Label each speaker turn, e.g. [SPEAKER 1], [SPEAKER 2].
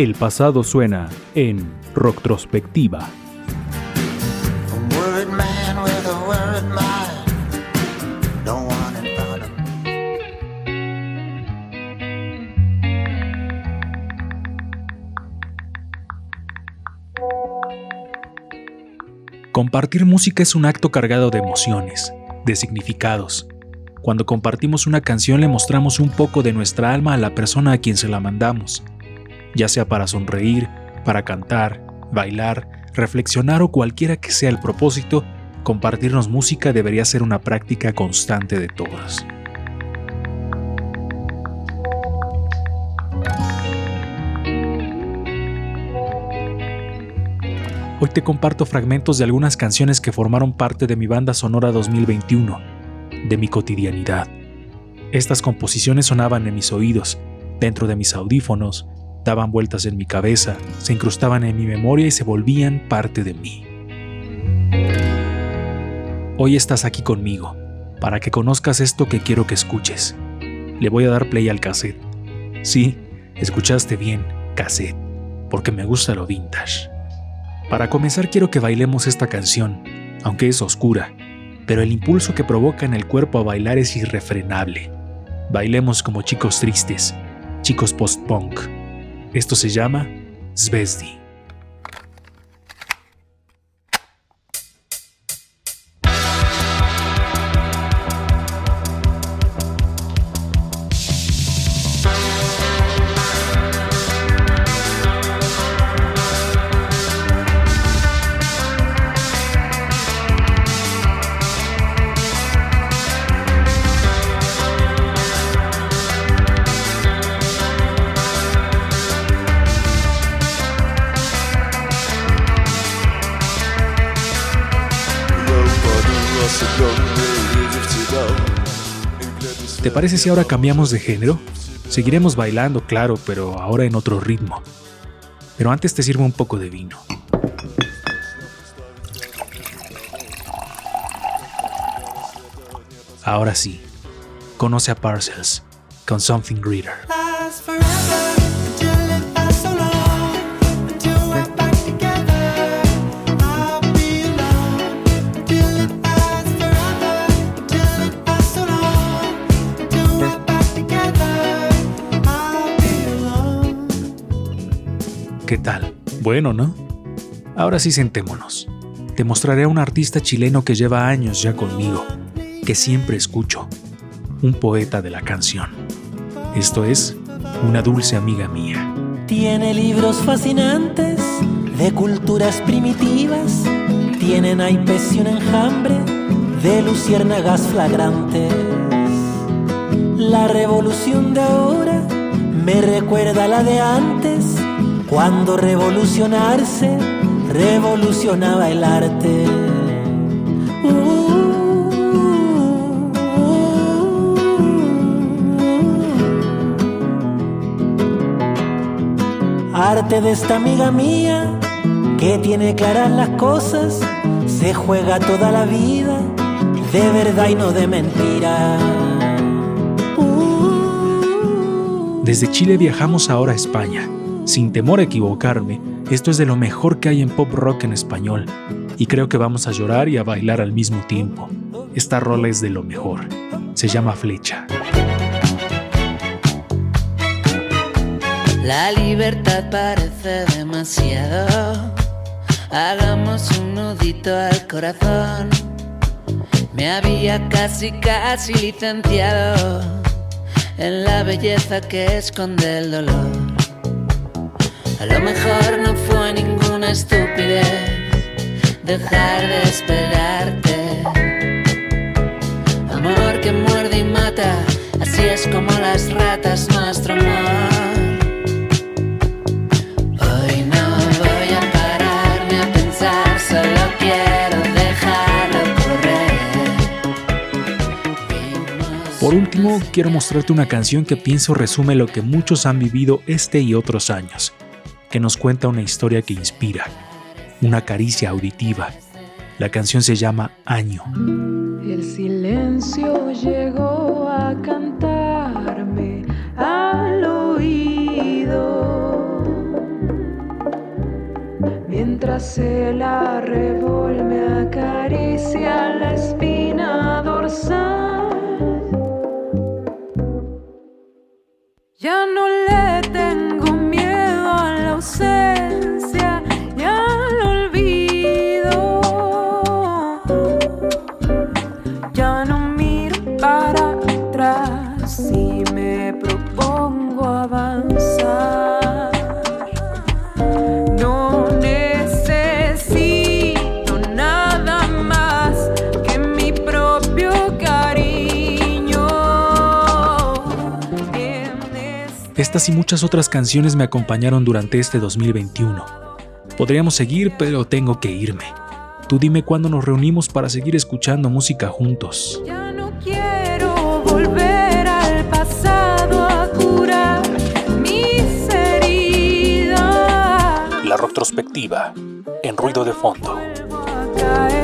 [SPEAKER 1] El pasado suena en Rocktrospectiva. Compartir música es un acto cargado de emociones, de significados. Cuando compartimos una canción le mostramos un poco de nuestra alma a la persona a quien se la mandamos, ya sea para sonreír, para cantar, bailar, reflexionar o cualquiera que sea el propósito, compartirnos música debería ser una práctica constante de todas. Hoy te comparto fragmentos de algunas canciones que formaron parte de mi banda sonora 2021, de mi cotidianidad. Estas composiciones sonaban en mis oídos, dentro de mis audífonos, daban vueltas en mi cabeza, se incrustaban en mi memoria y se volvían parte de mí. Hoy estás aquí conmigo, para que conozcas esto que quiero que escuches. Le voy a dar play al cassette. Sí, escuchaste bien, cassette, porque me gusta lo vintage. Para comenzar quiero que bailemos esta canción, aunque es oscura, pero el impulso que provoca en el cuerpo a bailar es irrefrenable. Bailemos como chicos tristes, chicos post-punk. Esto se llama Zvezdi. ¿Te parece si ahora cambiamos de género? Seguiremos bailando, claro, pero ahora en otro ritmo. Pero antes te sirvo un poco de vino. Ahora sí, conoce a Parcels con Something Greater. ¿Qué tal? Bueno, ¿no? Ahora sí sentémonos. Te mostraré a un artista chileno que lleva años ya conmigo, que siempre escucho, un poeta de la canción. Esto es una dulce amiga mía.
[SPEAKER 2] Tiene libros fascinantes de culturas primitivas, tiene naipes y un enjambre de luciérnagas flagrantes. La revolución de ahora me recuerda a la de antes cuando revolucionarse revolucionaba el arte. arte de esta amiga mía que tiene claras las cosas, se juega toda la vida de verdad y no de mentira.
[SPEAKER 1] Desde Chile viajamos ahora a España sin temor a equivocarme, esto es de lo mejor que hay en pop rock en español, y creo que vamos a llorar y a bailar al mismo tiempo. Esta rola es de lo mejor. Se llama Flecha.
[SPEAKER 3] La libertad parece demasiado. Hagamos un nudito al corazón. Me había casi, casi licenciado en la belleza que esconde el dolor. A lo mejor no fue ninguna estupidez dejar de esperarte. Amor que muerde y mata, así es como las ratas nuestro amor.
[SPEAKER 1] Por último, quiero mostrarte una canción que pienso resume lo que muchos han vivido este y otros años que nos cuenta una historia que inspira, una caricia auditiva. La canción se llama Año.
[SPEAKER 4] El silencio llegó a cantarme al oído mientras el arrebol me acaricia.
[SPEAKER 1] Estas y muchas otras canciones me acompañaron durante este 2021. Podríamos seguir, pero tengo que irme. Tú dime cuándo nos reunimos para seguir escuchando música juntos.
[SPEAKER 4] Ya no quiero volver al pasado a curar mis heridas.
[SPEAKER 1] La retrospectiva, en ruido de fondo.
[SPEAKER 4] Vuelvo a caer